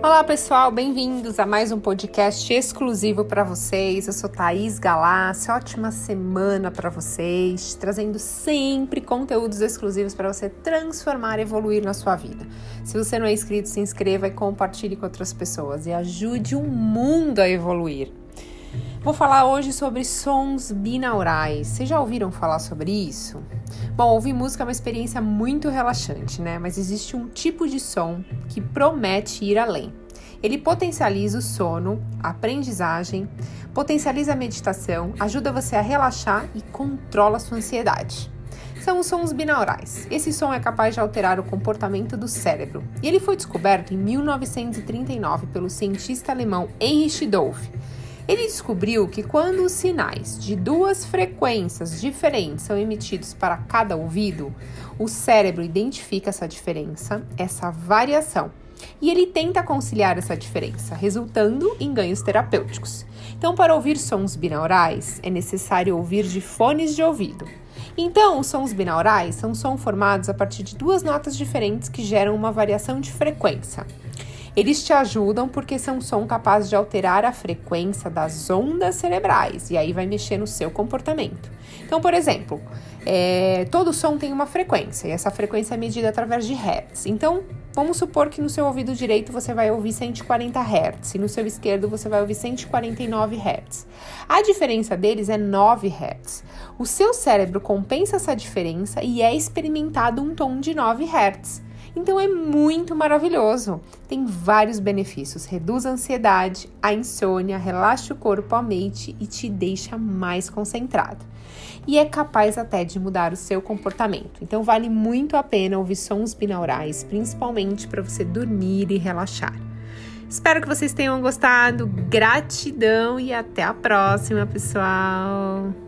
Olá pessoal, bem-vindos a mais um podcast exclusivo para vocês. Eu sou Thaís Galassi, ótima semana para vocês, trazendo sempre conteúdos exclusivos para você transformar e evoluir na sua vida. Se você não é inscrito, se inscreva e compartilhe com outras pessoas e ajude o mundo a evoluir. Vou falar hoje sobre sons binaurais. Vocês já ouviram falar sobre isso? Bom, ouvir música é uma experiência muito relaxante, né? Mas existe um tipo de som que promete ir além. Ele potencializa o sono, a aprendizagem, potencializa a meditação, ajuda você a relaxar e controla a sua ansiedade. São os sons binaurais. Esse som é capaz de alterar o comportamento do cérebro. E ele foi descoberto em 1939 pelo cientista alemão Heinrich Dolph ele descobriu que quando os sinais de duas frequências diferentes são emitidos para cada ouvido, o cérebro identifica essa diferença, essa variação, e ele tenta conciliar essa diferença, resultando em ganhos terapêuticos. Então, para ouvir sons binaurais, é necessário ouvir de fones de ouvido. Então, os sons binaurais são sons formados a partir de duas notas diferentes que geram uma variação de frequência. Eles te ajudam porque são som capaz de alterar a frequência das ondas cerebrais e aí vai mexer no seu comportamento. Então, por exemplo, é, todo som tem uma frequência e essa frequência é medida através de hertz. Então, vamos supor que no seu ouvido direito você vai ouvir 140 hertz e no seu esquerdo você vai ouvir 149 hertz. A diferença deles é 9 hertz. O seu cérebro compensa essa diferença e é experimentado um tom de 9 hertz. Então é muito maravilhoso. Tem vários benefícios: reduz a ansiedade, a insônia, relaxa o corpo, a mente e te deixa mais concentrado. E é capaz até de mudar o seu comportamento. Então vale muito a pena ouvir sons binaurais, principalmente para você dormir e relaxar. Espero que vocês tenham gostado. Gratidão e até a próxima, pessoal!